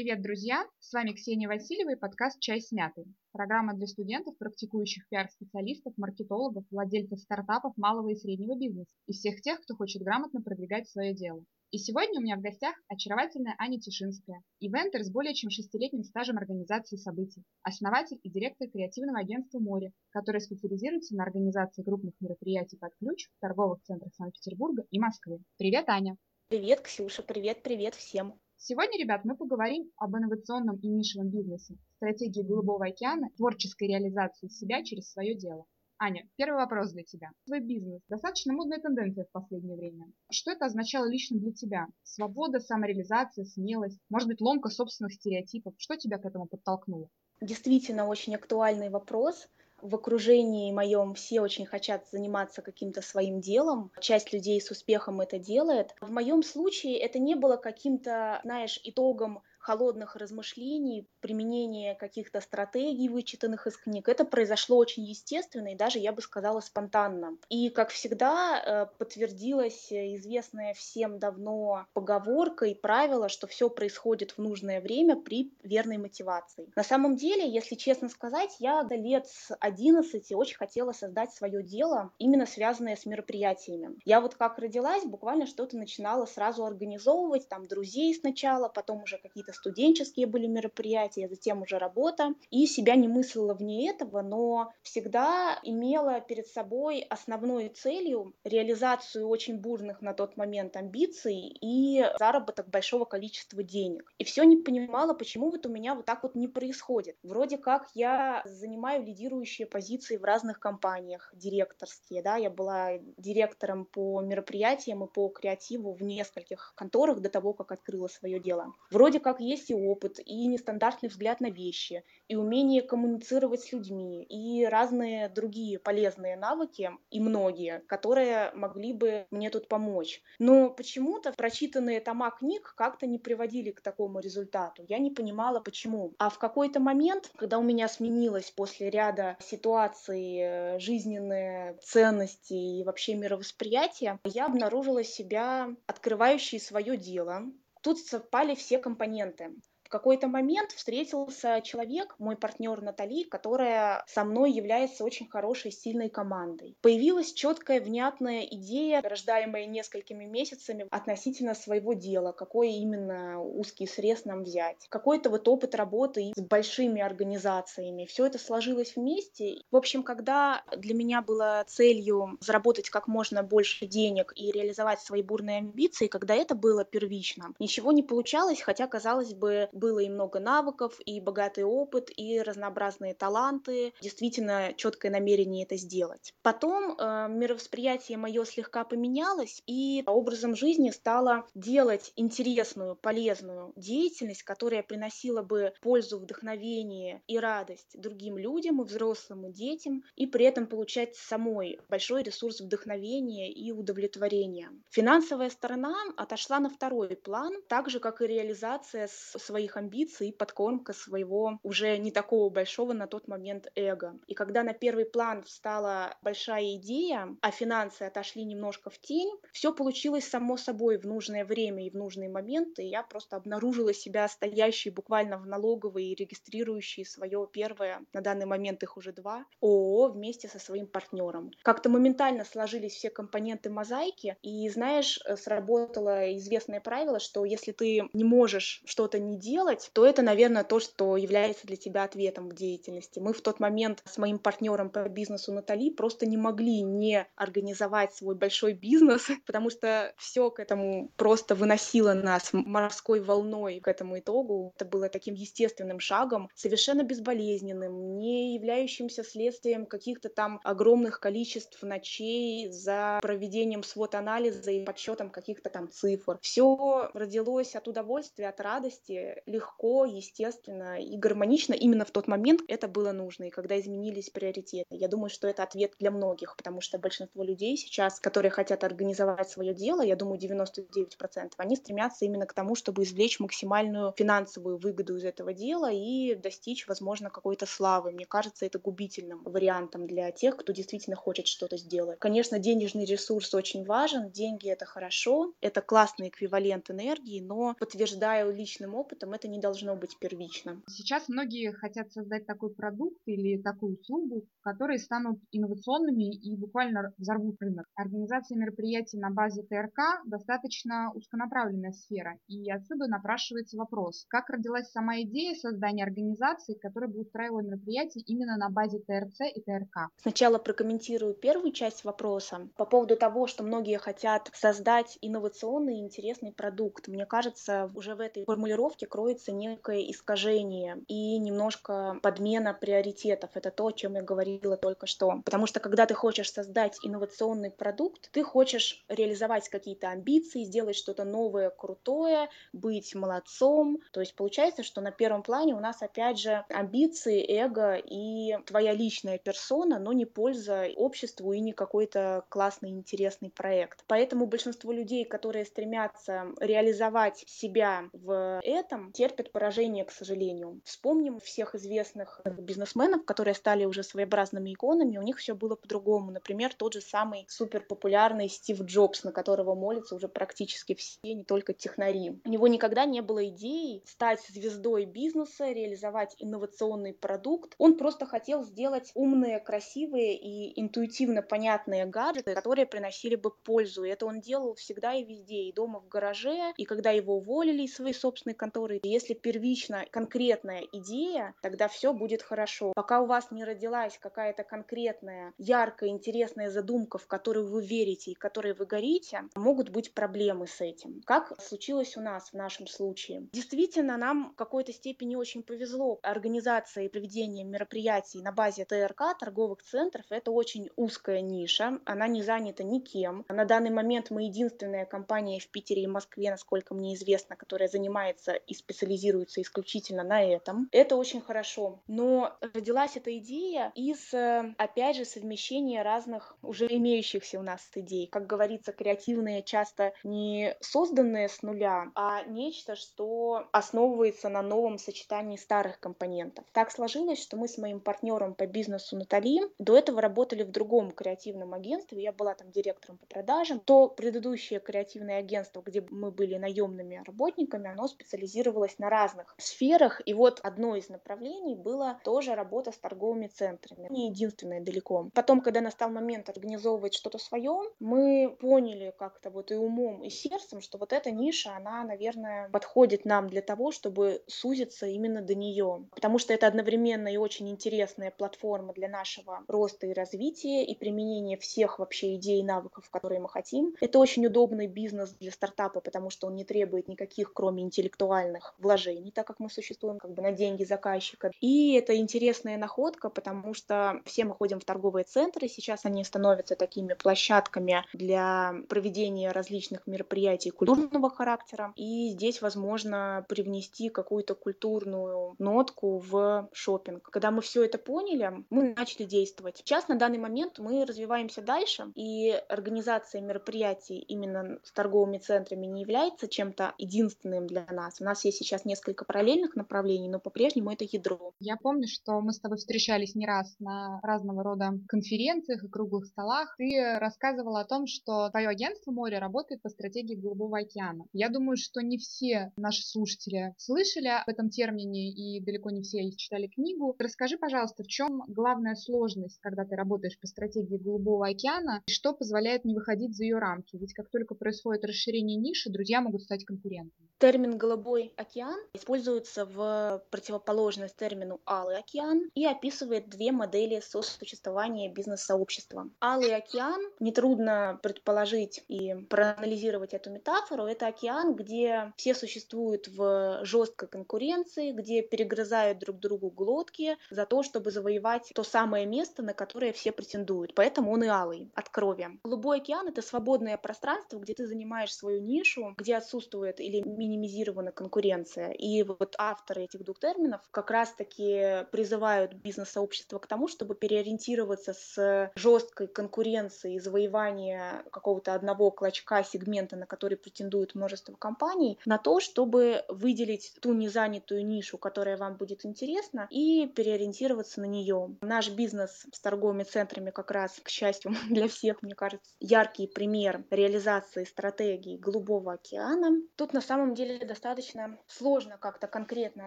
Привет, друзья! С вами Ксения Васильева и подкаст «Чай с мятой». Программа для студентов, практикующих пиар-специалистов, маркетологов, владельцев стартапов малого и среднего бизнеса и всех тех, кто хочет грамотно продвигать свое дело. И сегодня у меня в гостях очаровательная Аня Тишинская, ивентер с более чем шестилетним стажем организации событий, основатель и директор креативного агентства «Море», которое специализируется на организации крупных мероприятий под ключ в торговых центрах Санкт-Петербурга и Москвы. Привет, Аня! Привет, Ксюша, привет-привет всем! Сегодня, ребят, мы поговорим об инновационном и нишевом бизнесе, стратегии Голубого океана, творческой реализации себя через свое дело. Аня, первый вопрос для тебя. Твой бизнес. Достаточно модная тенденция в последнее время. Что это означало лично для тебя? Свобода, самореализация, смелость, может быть, ломка собственных стереотипов. Что тебя к этому подтолкнуло? Действительно очень актуальный вопрос в окружении моем все очень хотят заниматься каким-то своим делом. Часть людей с успехом это делает. В моем случае это не было каким-то, знаешь, итогом холодных размышлений, применения каких-то стратегий, вычитанных из книг, это произошло очень естественно и даже, я бы сказала, спонтанно. И, как всегда, э, подтвердилась известная всем давно поговорка и правило, что все происходит в нужное время при верной мотивации. На самом деле, если честно сказать, я до лет с 11 очень хотела создать свое дело, именно связанное с мероприятиями. Я вот как родилась, буквально что-то начинала сразу организовывать, там друзей сначала, потом уже какие-то какие-то студенческие были мероприятия, затем уже работа. И себя не мыслила вне этого, но всегда имела перед собой основной целью реализацию очень бурных на тот момент амбиций и заработок большого количества денег. И все не понимала, почему вот у меня вот так вот не происходит. Вроде как я занимаю лидирующие позиции в разных компаниях, директорские, да, я была директором по мероприятиям и по креативу в нескольких конторах до того, как открыла свое дело. Вроде как есть и опыт, и нестандартный взгляд на вещи, и умение коммуницировать с людьми, и разные другие полезные навыки, и многие, которые могли бы мне тут помочь. Но почему-то прочитанные тома книг как-то не приводили к такому результату. Я не понимала, почему. А в какой-то момент, когда у меня сменилось после ряда ситуаций э, жизненные ценности и вообще мировосприятие, я обнаружила себя открывающей свое дело, Тут совпали все компоненты какой-то момент встретился человек, мой партнер Натали, которая со мной является очень хорошей, сильной командой. Появилась четкая, внятная идея, рождаемая несколькими месяцами относительно своего дела, какой именно узкий срез нам взять. Какой-то вот опыт работы с большими организациями. Все это сложилось вместе. В общем, когда для меня было целью заработать как можно больше денег и реализовать свои бурные амбиции, когда это было первично, ничего не получалось, хотя, казалось бы, было и много навыков, и богатый опыт, и разнообразные таланты, действительно четкое намерение это сделать. Потом э, мировосприятие мое слегка поменялось, и образом жизни стало делать интересную, полезную деятельность, которая приносила бы пользу, вдохновение и радость другим людям, и взрослым, и детям, и при этом получать самой большой ресурс вдохновения и удовлетворения. Финансовая сторона отошла на второй план, так же, как и реализация своих своих амбиций подкормка своего уже не такого большого на тот момент эго. И когда на первый план встала большая идея, а финансы отошли немножко в тень, все получилось само собой в нужное время и в нужные моменты. Я просто обнаружила себя стоящей буквально в налоговой и регистрирующей свое первое, на данный момент их уже два, ООО вместе со своим партнером. Как-то моментально сложились все компоненты мозаики, и знаешь, сработало известное правило, что если ты не можешь что-то не делать, делать, то это, наверное, то, что является для тебя ответом в деятельности. Мы в тот момент с моим партнером по бизнесу Натали просто не могли не организовать свой большой бизнес, потому что все к этому просто выносило нас морской волной к этому итогу. Это было таким естественным шагом, совершенно безболезненным, не являющимся следствием каких-то там огромных количеств ночей за проведением свод-анализа и подсчетом каких-то там цифр. Все родилось от удовольствия, от радости, легко, естественно и гармонично именно в тот момент это было нужно, и когда изменились приоритеты. Я думаю, что это ответ для многих, потому что большинство людей сейчас, которые хотят организовать свое дело, я думаю, 99%, они стремятся именно к тому, чтобы извлечь максимальную финансовую выгоду из этого дела и достичь, возможно, какой-то славы. Мне кажется, это губительным вариантом для тех, кто действительно хочет что-то сделать. Конечно, денежный ресурс очень важен, деньги — это хорошо, это классный эквивалент энергии, но подтверждаю личным опытом, клиентам, это не должно быть первично. Сейчас многие хотят создать такой продукт или такую услугу, которые станут инновационными и буквально взорвут рынок. Организация мероприятий на базе ТРК достаточно узконаправленная сфера, и отсюда напрашивается вопрос, как родилась сама идея создания организации, которая бы устраивала мероприятия именно на базе ТРЦ и ТРК? Сначала прокомментирую первую часть вопроса по поводу того, что многие хотят создать инновационный и интересный продукт. Мне кажется, уже в этой формулировке кроется некое искажение и немножко подмена приоритетов. Это то, о чем я говорила только что. Потому что когда ты хочешь создать инновационный продукт, ты хочешь реализовать какие-то амбиции, сделать что-то новое, крутое, быть молодцом. То есть получается, что на первом плане у нас опять же амбиции, эго и твоя личная персона, но не польза обществу и не какой-то классный, интересный проект. Поэтому большинство людей, которые стремятся реализовать себя в этом, терпят поражение, к сожалению. Вспомним всех известных бизнесменов, которые стали уже своеобразными иконами, у них все было по-другому. Например, тот же самый супер популярный Стив Джобс, на которого молятся уже практически все, не только технари. У него никогда не было идеи стать звездой бизнеса, реализовать инновационный продукт. Он просто хотел сделать умные, красивые и интуитивно понятные гаджеты, которые приносили бы пользу. И это он делал всегда и везде, и дома в гараже, и когда его уволили из своей собственной конторы. И если первично конкретная идея, тогда все будет хорошо. Пока у вас не родилась какая-то конкретная, яркая, интересная задумка, в которую вы верите и которой вы горите, могут быть проблемы с этим. Как случилось у нас в нашем случае. Действительно, нам в какой-то степени очень повезло. Организация и проведение мероприятий на базе ТРК, торговых центров, это очень узкая ниша. Она не занята никем. На данный момент мы единственная компания в Питере и Москве, насколько мне известно, которая занимается и специализируется исключительно на этом. Это очень хорошо. Но родилась эта идея из, э, опять же, совмещения разных уже имеющихся у нас идей. Как говорится, креативные часто не созданные с нуля, а нечто, что основывается на новом сочетании старых компонентов. Так сложилось, что мы с моим партнером по бизнесу Натали до этого работали в другом креативном агентстве. Я была там директором по продажам. То предыдущее креативное агентство, где мы были наемными работниками, оно специализировалось на разных сферах. И вот одно из направлений было тоже работа с торговыми центрами. Не единственное далеко. Потом, когда настал момент организовывать что-то свое, мы поняли как-то вот и умом, и сердцем, что вот эта ниша, она, наверное, подходит нам для того, чтобы сузиться именно до нее. Потому что это одновременно и очень интересная платформа для нашего роста и развития, и применения всех вообще идей и навыков, которые мы хотим. Это очень удобный бизнес для стартапа, потому что он не требует никаких, кроме интеллектуальных вложений, так как мы существуем как бы на деньги заказчика. И это интересная находка, потому что все мы ходим в торговые центры, сейчас они становятся такими площадками для проведения различных мероприятий культурного характера. И здесь возможно привнести какую-то культурную нотку в шопинг. Когда мы все это поняли, мы начали действовать. Сейчас на данный момент мы развиваемся дальше, и организация мероприятий именно с торговыми центрами не является чем-то единственным для нас. У нас есть сейчас несколько параллельных направлений, но по-прежнему это ядро. Я помню, что мы с тобой встречались не раз на разного рода конференциях и круглых столах. Ты рассказывала о том, что твое агентство «Море» работает по стратегии Голубого океана. Я думаю, что не все наши слушатели слышали об этом термине и далеко не все читали книгу. Расскажи, пожалуйста, в чем главная сложность, когда ты работаешь по стратегии Голубого океана, и что позволяет не выходить за ее рамки? Ведь как только происходит расширение ниши, друзья могут стать конкурентами. Термин «голубой океан» используется в противоположность термину «алый океан» и описывает две модели сосуществования бизнес-сообщества. Алый океан, нетрудно предположить и проанализировать эту метафору, это океан, где все существуют в жесткой конкуренции, где перегрызают друг другу глотки за то, чтобы завоевать то самое место, на которое все претендуют. Поэтому он и алый, от крови. Голубой океан — это свободное пространство, где ты занимаешь свою нишу, где отсутствует или минимизирована конкуренция. И вот авторы этих двух терминов как раз-таки призывают бизнес-сообщество к тому, чтобы переориентироваться с жесткой конкуренции и завоевания какого-то одного клочка сегмента, на который претендует множество компаний, на то, чтобы выделить ту незанятую нишу, которая вам будет интересна, и переориентироваться на нее. Наш бизнес с торговыми центрами как раз, к счастью для всех, мне кажется, яркий пример реализации стратегии Голубого океана. Тут на самом деле деле достаточно сложно как-то конкретно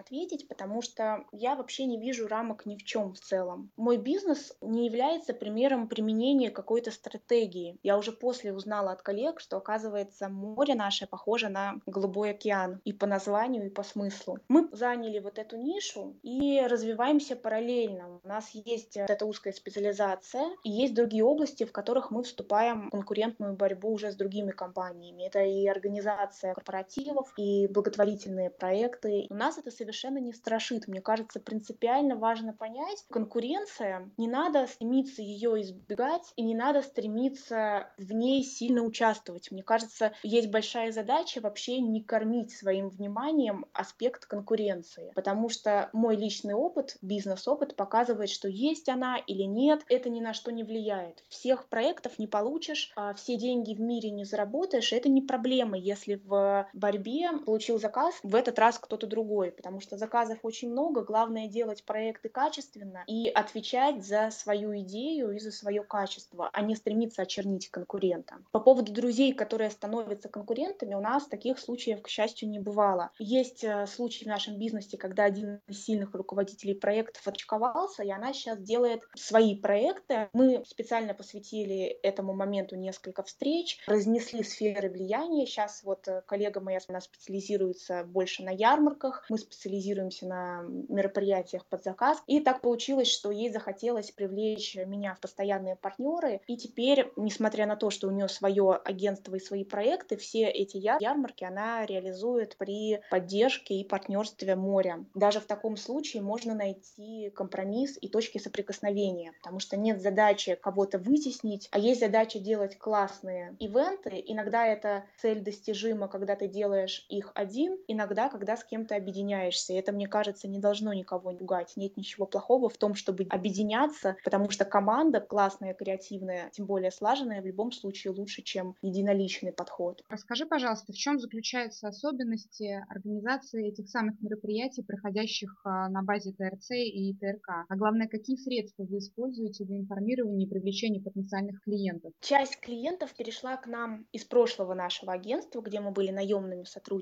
ответить, потому что я вообще не вижу рамок ни в чем в целом. Мой бизнес не является примером применения какой-то стратегии. Я уже после узнала от коллег, что, оказывается, море наше похоже на голубой океан и по названию, и по смыслу. Мы заняли вот эту нишу и развиваемся параллельно. У нас есть вот эта узкая специализация, и есть другие области, в которых мы вступаем в конкурентную борьбу уже с другими компаниями. Это и организация корпоративов, и благотворительные проекты. У нас это совершенно не страшит. Мне кажется, принципиально важно понять, конкуренция, не надо стремиться ее избегать, и не надо стремиться в ней сильно участвовать. Мне кажется, есть большая задача вообще не кормить своим вниманием аспект конкуренции, потому что мой личный опыт, бизнес-опыт показывает, что есть она или нет, это ни на что не влияет. Всех проектов не получишь, а все деньги в мире не заработаешь, это не проблема, если в борьбе получил заказ в этот раз кто-то другой, потому что заказов очень много, главное делать проекты качественно и отвечать за свою идею и за свое качество, а не стремиться очернить конкурента. По поводу друзей, которые становятся конкурентами, у нас таких случаев, к счастью, не бывало. Есть э, случаи в нашем бизнесе, когда один из сильных руководителей проектов отчковался, и она сейчас делает свои проекты. Мы специально посвятили этому моменту несколько встреч, разнесли сферы влияния. Сейчас вот э, коллега моя она специализируется больше на ярмарках, мы специализируемся на мероприятиях под заказ. И так получилось, что ей захотелось привлечь меня в постоянные партнеры. И теперь, несмотря на то, что у нее свое агентство и свои проекты, все эти ярмарки она реализует при поддержке и партнерстве моря. Даже в таком случае можно найти компромисс и точки соприкосновения, потому что нет задачи кого-то вытеснить, а есть задача делать классные ивенты. Иногда эта цель достижима, когда ты делаешь их один, иногда, когда с кем-то объединяешься. И это, мне кажется, не должно никого пугать. Нет ничего плохого в том, чтобы объединяться, потому что команда классная, креативная, тем более слаженная, в любом случае лучше, чем единоличный подход. Расскажи, пожалуйста, в чем заключаются особенности организации этих самых мероприятий, проходящих а, на базе ТРЦ и ТРК? А главное, какие средства вы используете для информирования и привлечения потенциальных клиентов? Часть клиентов перешла к нам из прошлого нашего агентства, где мы были наемными сотрудниками.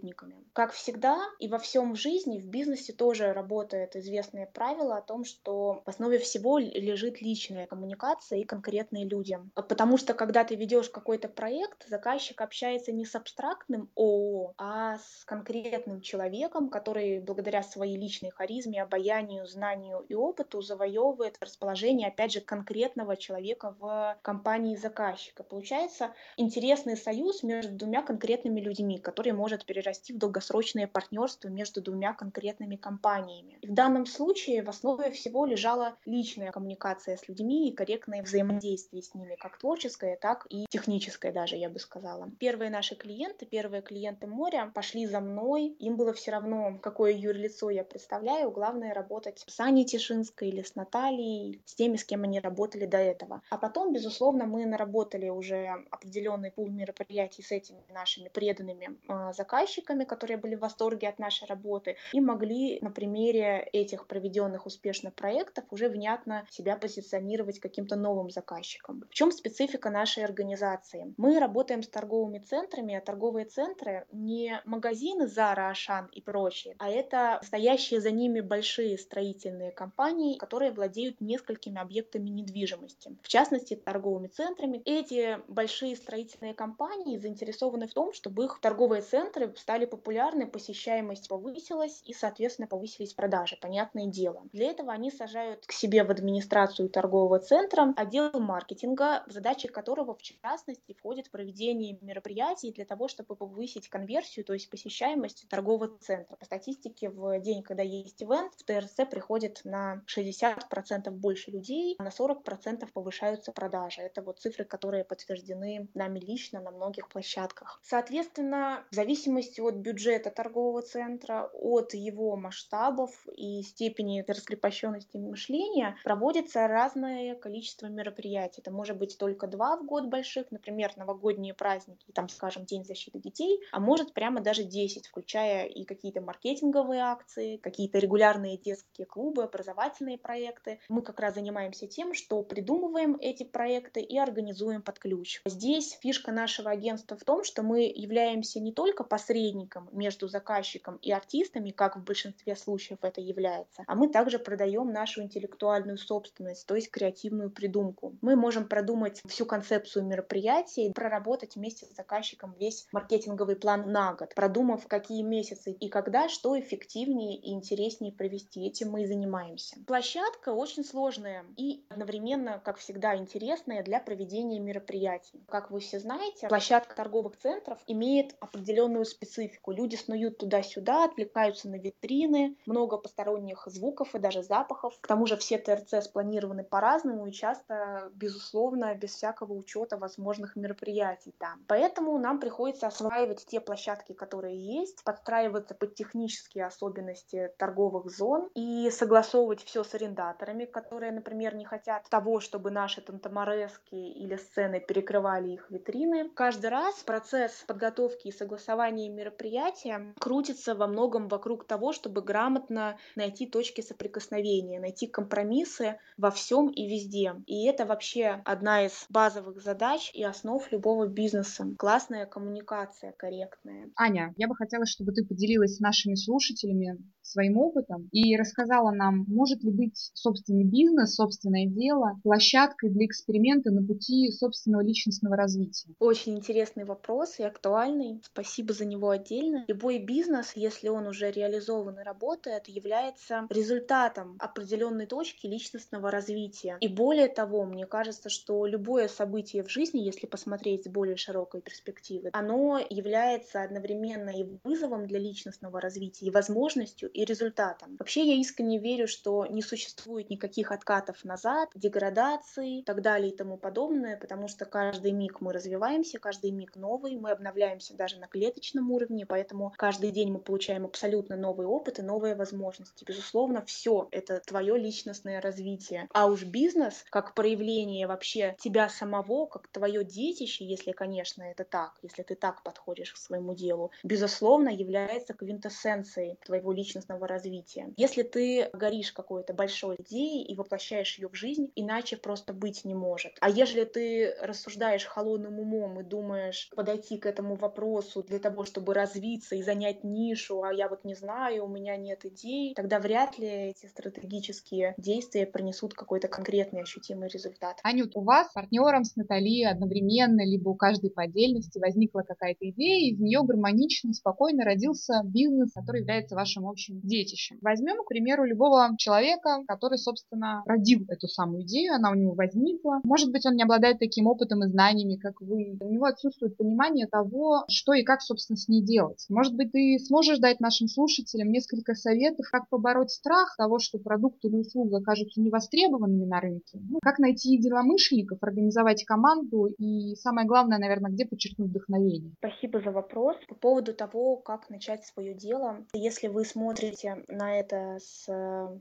Как всегда и во всем в жизни, в бизнесе тоже работает известное правило о том, что в основе всего лежит личная коммуникация и конкретные люди. Потому что когда ты ведешь какой-то проект, заказчик общается не с абстрактным ООО, а с конкретным человеком, который благодаря своей личной харизме, обаянию, знанию и опыту завоевывает расположение, опять же, конкретного человека в компании заказчика. Получается интересный союз между двумя конкретными людьми, который может перерасти в долгосрочное партнерство между двумя конкретными компаниями. И в данном случае в основе всего лежала личная коммуникация с людьми и корректное взаимодействие с ними, как творческое, так и техническое даже, я бы сказала. Первые наши клиенты, первые клиенты моря пошли за мной, им было все равно, какое юрлицо я представляю, главное работать с Аней Тишинской или с Натальей, с теми, с кем они работали до этого. А потом, безусловно, мы наработали уже определенный пул мероприятий с этими нашими преданными э, заказчиками, которые были в восторге от нашей работы, и могли на примере этих проведенных успешно проектов уже внятно себя позиционировать каким-то новым заказчиком. В чем специфика нашей организации? Мы работаем с торговыми центрами, а торговые центры не магазины Zara, Ашан и прочие, а это стоящие за ними большие строительные компании, которые владеют несколькими объектами недвижимости. В частности, торговыми центрами. Эти большие строительные компании заинтересованы в том, чтобы их торговые центры стали популярны, посещаемость повысилась и, соответственно, повысились продажи, понятное дело. Для этого они сажают к себе в администрацию торгового центра отдел маркетинга, в задачи которого, в частности, входит проведение мероприятий для того, чтобы повысить конверсию, то есть посещаемость торгового центра. По статистике, в день, когда есть ивент, в ТРЦ приходит на 60% больше людей, а на 40% повышаются продажи. Это вот цифры, которые подтверждены нами лично на многих площадках. Соответственно, в зависимости от бюджета торгового центра, от его масштабов и степени раскрепощенности мышления проводится разное количество мероприятий. Это может быть только два в год больших, например, новогодние праздники, там, скажем, День защиты детей, а может прямо даже 10, включая и какие-то маркетинговые акции, какие-то регулярные детские клубы, образовательные проекты. Мы как раз занимаемся тем, что придумываем эти проекты и организуем под ключ. Здесь фишка нашего агентства в том, что мы являемся не только посредником посредником между заказчиком и артистами, как в большинстве случаев это является, а мы также продаем нашу интеллектуальную собственность, то есть креативную придумку. Мы можем продумать всю концепцию мероприятия и проработать вместе с заказчиком весь маркетинговый план на год, продумав, какие месяцы и когда, что эффективнее и интереснее провести. Этим мы и занимаемся. Площадка очень сложная и одновременно, как всегда, интересная для проведения мероприятий. Как вы все знаете, площадка торговых центров имеет определенную специфику. Люди снуют туда-сюда, отвлекаются на витрины, много посторонних звуков и даже запахов. К тому же все ТРЦ спланированы по-разному и часто, безусловно, без всякого учета возможных мероприятий там. Поэтому нам приходится осваивать те площадки, которые есть, подстраиваться под технические особенности торговых зон и согласовывать все с арендаторами, которые, например, не хотят того, чтобы наши тантаморески или сцены перекрывали их витрины. Каждый раз процесс подготовки и согласования мероприятия крутится во многом вокруг того, чтобы грамотно найти точки соприкосновения, найти компромиссы во всем и везде. И это вообще одна из базовых задач и основ любого бизнеса. Классная коммуникация, корректная. Аня, я бы хотела, чтобы ты поделилась с нашими слушателями своим опытом и рассказала нам, может ли быть собственный бизнес, собственное дело площадкой для эксперимента на пути собственного личностного развития? Очень интересный вопрос и актуальный. Спасибо за него отдельно. Любой бизнес, если он уже реализован и работает, является результатом определенной точки личностного развития. И более того, мне кажется, что любое событие в жизни, если посмотреть с более широкой перспективы, оно является одновременно и вызовом для личностного развития, и возможностью, и результатом. Вообще я искренне верю, что не существует никаких откатов назад, деградации и так далее и тому подобное, потому что каждый миг мы развиваемся, каждый миг новый, мы обновляемся даже на клеточном уровне, поэтому каждый день мы получаем абсолютно новый опыт и новые возможности. Безусловно, все это твое личностное развитие. А уж бизнес, как проявление вообще тебя самого, как твое детище, если, конечно, это так, если ты так подходишь к своему делу, безусловно, является квинтэссенцией твоего личностного развития. Если ты горишь какой-то большой идеей и воплощаешь ее в жизнь, иначе просто быть не может. А если ты рассуждаешь холодным умом и думаешь подойти к этому вопросу для того, чтобы развиться и занять нишу, а я вот не знаю, у меня нет идей, тогда вряд ли эти стратегические действия принесут какой-то конкретный ощутимый результат. Анют, у вас партнером, с Натальей одновременно, либо у каждой по отдельности возникла какая-то идея, и из нее гармонично, спокойно родился бизнес, который является вашим общим детищем. Возьмем, к примеру, любого человека, который, собственно, родил эту самую идею, она у него возникла. Может быть, он не обладает таким опытом и знаниями, как вы. У него отсутствует понимание того, что и как, собственно, с ней делать. Может быть, ты сможешь дать нашим слушателям несколько советов, как побороть страх того, что продукт или услуга окажутся невостребованными на рынке, ну, как найти единомышленников, организовать команду и, самое главное, наверное, где подчеркнуть вдохновение. Спасибо за вопрос. По поводу того, как начать свое дело, если вы смотрите на это, с,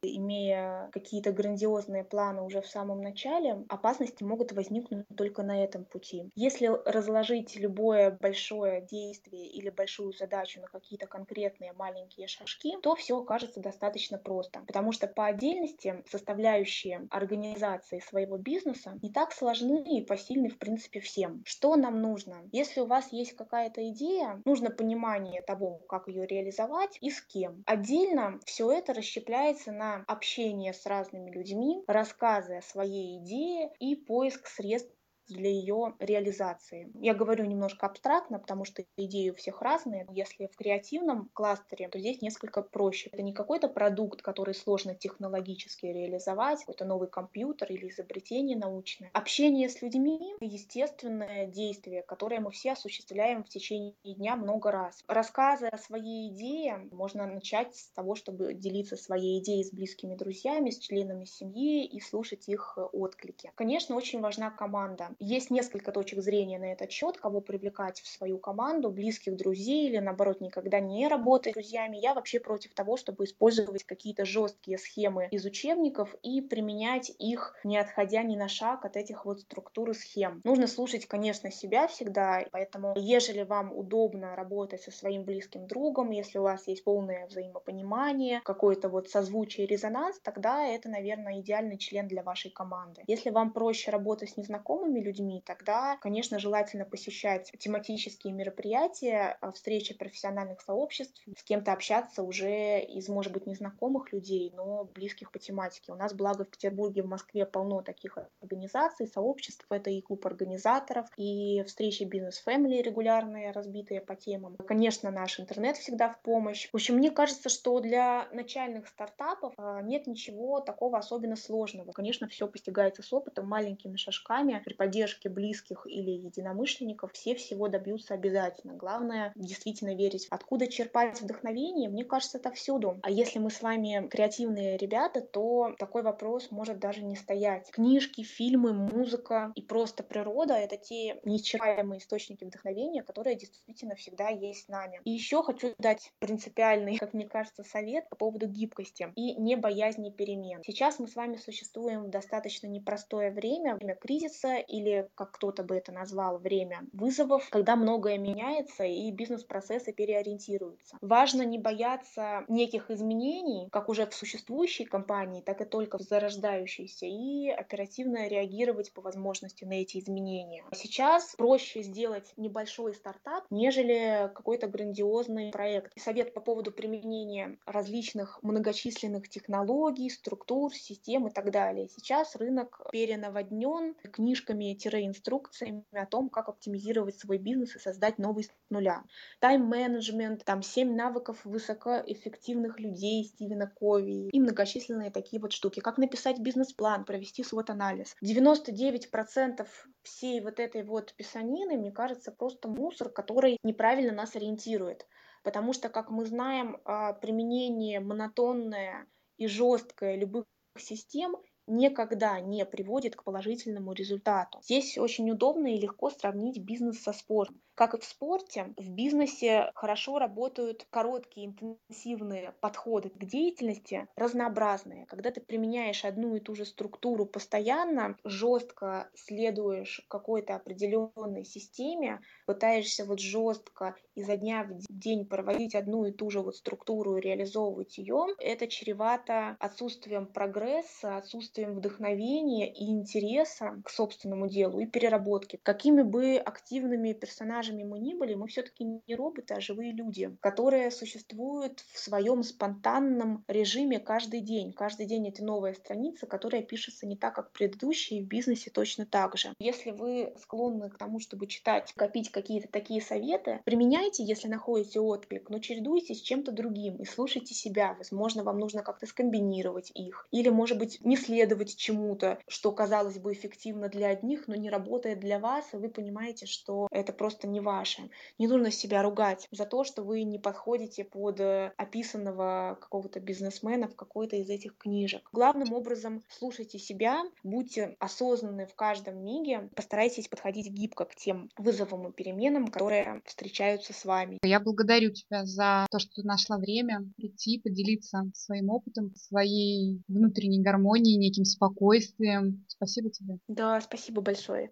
имея какие-то грандиозные планы уже в самом начале, опасности могут возникнуть только на этом пути. Если разложить любое большое действие или большую задачу на какие-то конкретные маленькие шажки, то все окажется достаточно просто. Потому что по отдельности составляющие организации своего бизнеса не так сложны и посильны в принципе всем. Что нам нужно? Если у вас есть какая-то идея, нужно понимание того, как ее реализовать и с кем. Отдельно все это расщепляется на общение с разными людьми, рассказы о своей идее и поиск средств для ее реализации. Я говорю немножко абстрактно, потому что идеи у всех разные. Если в креативном кластере, то здесь несколько проще. Это не какой-то продукт, который сложно технологически реализовать, какой-то новый компьютер или изобретение научное. Общение с людьми — естественное действие, которое мы все осуществляем в течение дня много раз. Рассказы о своей идее можно начать с того, чтобы делиться своей идеей с близкими друзьями, с членами семьи и слушать их отклики. Конечно, очень важна команда. Есть несколько точек зрения на этот счет, кого привлекать в свою команду, близких друзей или, наоборот, никогда не работать с друзьями. Я вообще против того, чтобы использовать какие-то жесткие схемы из учебников и применять их, не отходя ни на шаг от этих вот структур и схем. Нужно слушать, конечно, себя всегда, поэтому, ежели вам удобно работать со своим близким другом, если у вас есть полное взаимопонимание, какое-то вот созвучие резонанс, тогда это, наверное, идеальный член для вашей команды. Если вам проще работать с незнакомыми людьми, тогда, конечно, желательно посещать тематические мероприятия, а, встречи профессиональных сообществ, с кем-то общаться уже из, может быть, незнакомых людей, но близких по тематике. У нас, благо, в Петербурге, в Москве полно таких организаций, сообществ. Это и клуб организаторов, и встречи бизнес-фэмили регулярные, разбитые по темам. Конечно, наш интернет всегда в помощь. В общем, мне кажется, что для начальных стартапов а, нет ничего такого особенно сложного. Конечно, все постигается с опытом, маленькими шажками, при поддержке близких или единомышленников. Все всего добьются обязательно. Главное действительно верить. Откуда черпать вдохновение? Мне кажется, это всюду. А если мы с вами креативные ребята, то такой вопрос может даже не стоять. Книжки, фильмы, музыка и просто природа — это те неисчерпаемые источники вдохновения, которые действительно всегда есть с нами. И еще хочу дать принципиальный, как мне кажется, совет по поводу гибкости и не боязни перемен. Сейчас мы с вами существуем в достаточно непростое время, время кризиса или, как кто-то бы это назвал, время вызовов, когда многое меняется и бизнес-процессы переориентируются. Важно не бояться неких изменений, как уже в существующей компании, так и только в зарождающейся, и оперативно реагировать по возможности на эти изменения. Сейчас проще сделать небольшой стартап, нежели какой-то грандиозный проект. Совет по поводу применения различных многочисленных технологий, структур, систем и так далее. Сейчас рынок перенаводнен книжками-инструкциями о том, как оптимизировать свой бизнес и создать новый с нуля. Тайм-менеджмент, там 7 навыков высокоэффективных людей Стивена Кови и многочисленные такие вот штуки. Как написать бизнес-план, провести свод-анализ. 99% всей вот этой вот писанины, мне кажется, просто мусор, который неправильно нас ориентирует. Потому что, как мы знаем, а, применение монотонное и жесткое любых систем никогда не приводит к положительному результату. Здесь очень удобно и легко сравнить бизнес со спортом. Как и в спорте, в бизнесе хорошо работают короткие интенсивные подходы к деятельности, разнообразные. Когда ты применяешь одну и ту же структуру постоянно, жестко следуешь какой-то определенной системе, пытаешься вот жестко изо дня в день проводить одну и ту же вот структуру и реализовывать ее, это чревато отсутствием прогресса, отсутствием вдохновения и интереса к собственному делу и переработки. Какими бы активными персонажами мы ни были, мы все-таки не роботы, а живые люди, которые существуют в своем спонтанном режиме каждый день. Каждый день это новая страница, которая пишется не так, как предыдущие, в бизнесе точно так же. Если вы склонны к тому, чтобы читать, копить какие-то такие советы, применяйте, если находите отклик, но чередуйте с чем-то другим и слушайте себя. Возможно, вам нужно как-то скомбинировать их. Или, может быть, не следовать чему-то, что казалось бы эффективно для одних, но не работает для вас, и вы понимаете, что это просто не ваше. Не нужно себя ругать за то, что вы не подходите под э, описанного какого-то бизнесмена в какой-то из этих книжек. Главным образом слушайте себя, будьте осознанны в каждом миге, постарайтесь подходить гибко к тем вызовам и переменам, которые встречаются с вами. Я благодарю тебя за то, что ты нашла время прийти, поделиться своим опытом, своей внутренней гармонией, неким спокойствием. Спасибо тебе. Да, спасибо большое.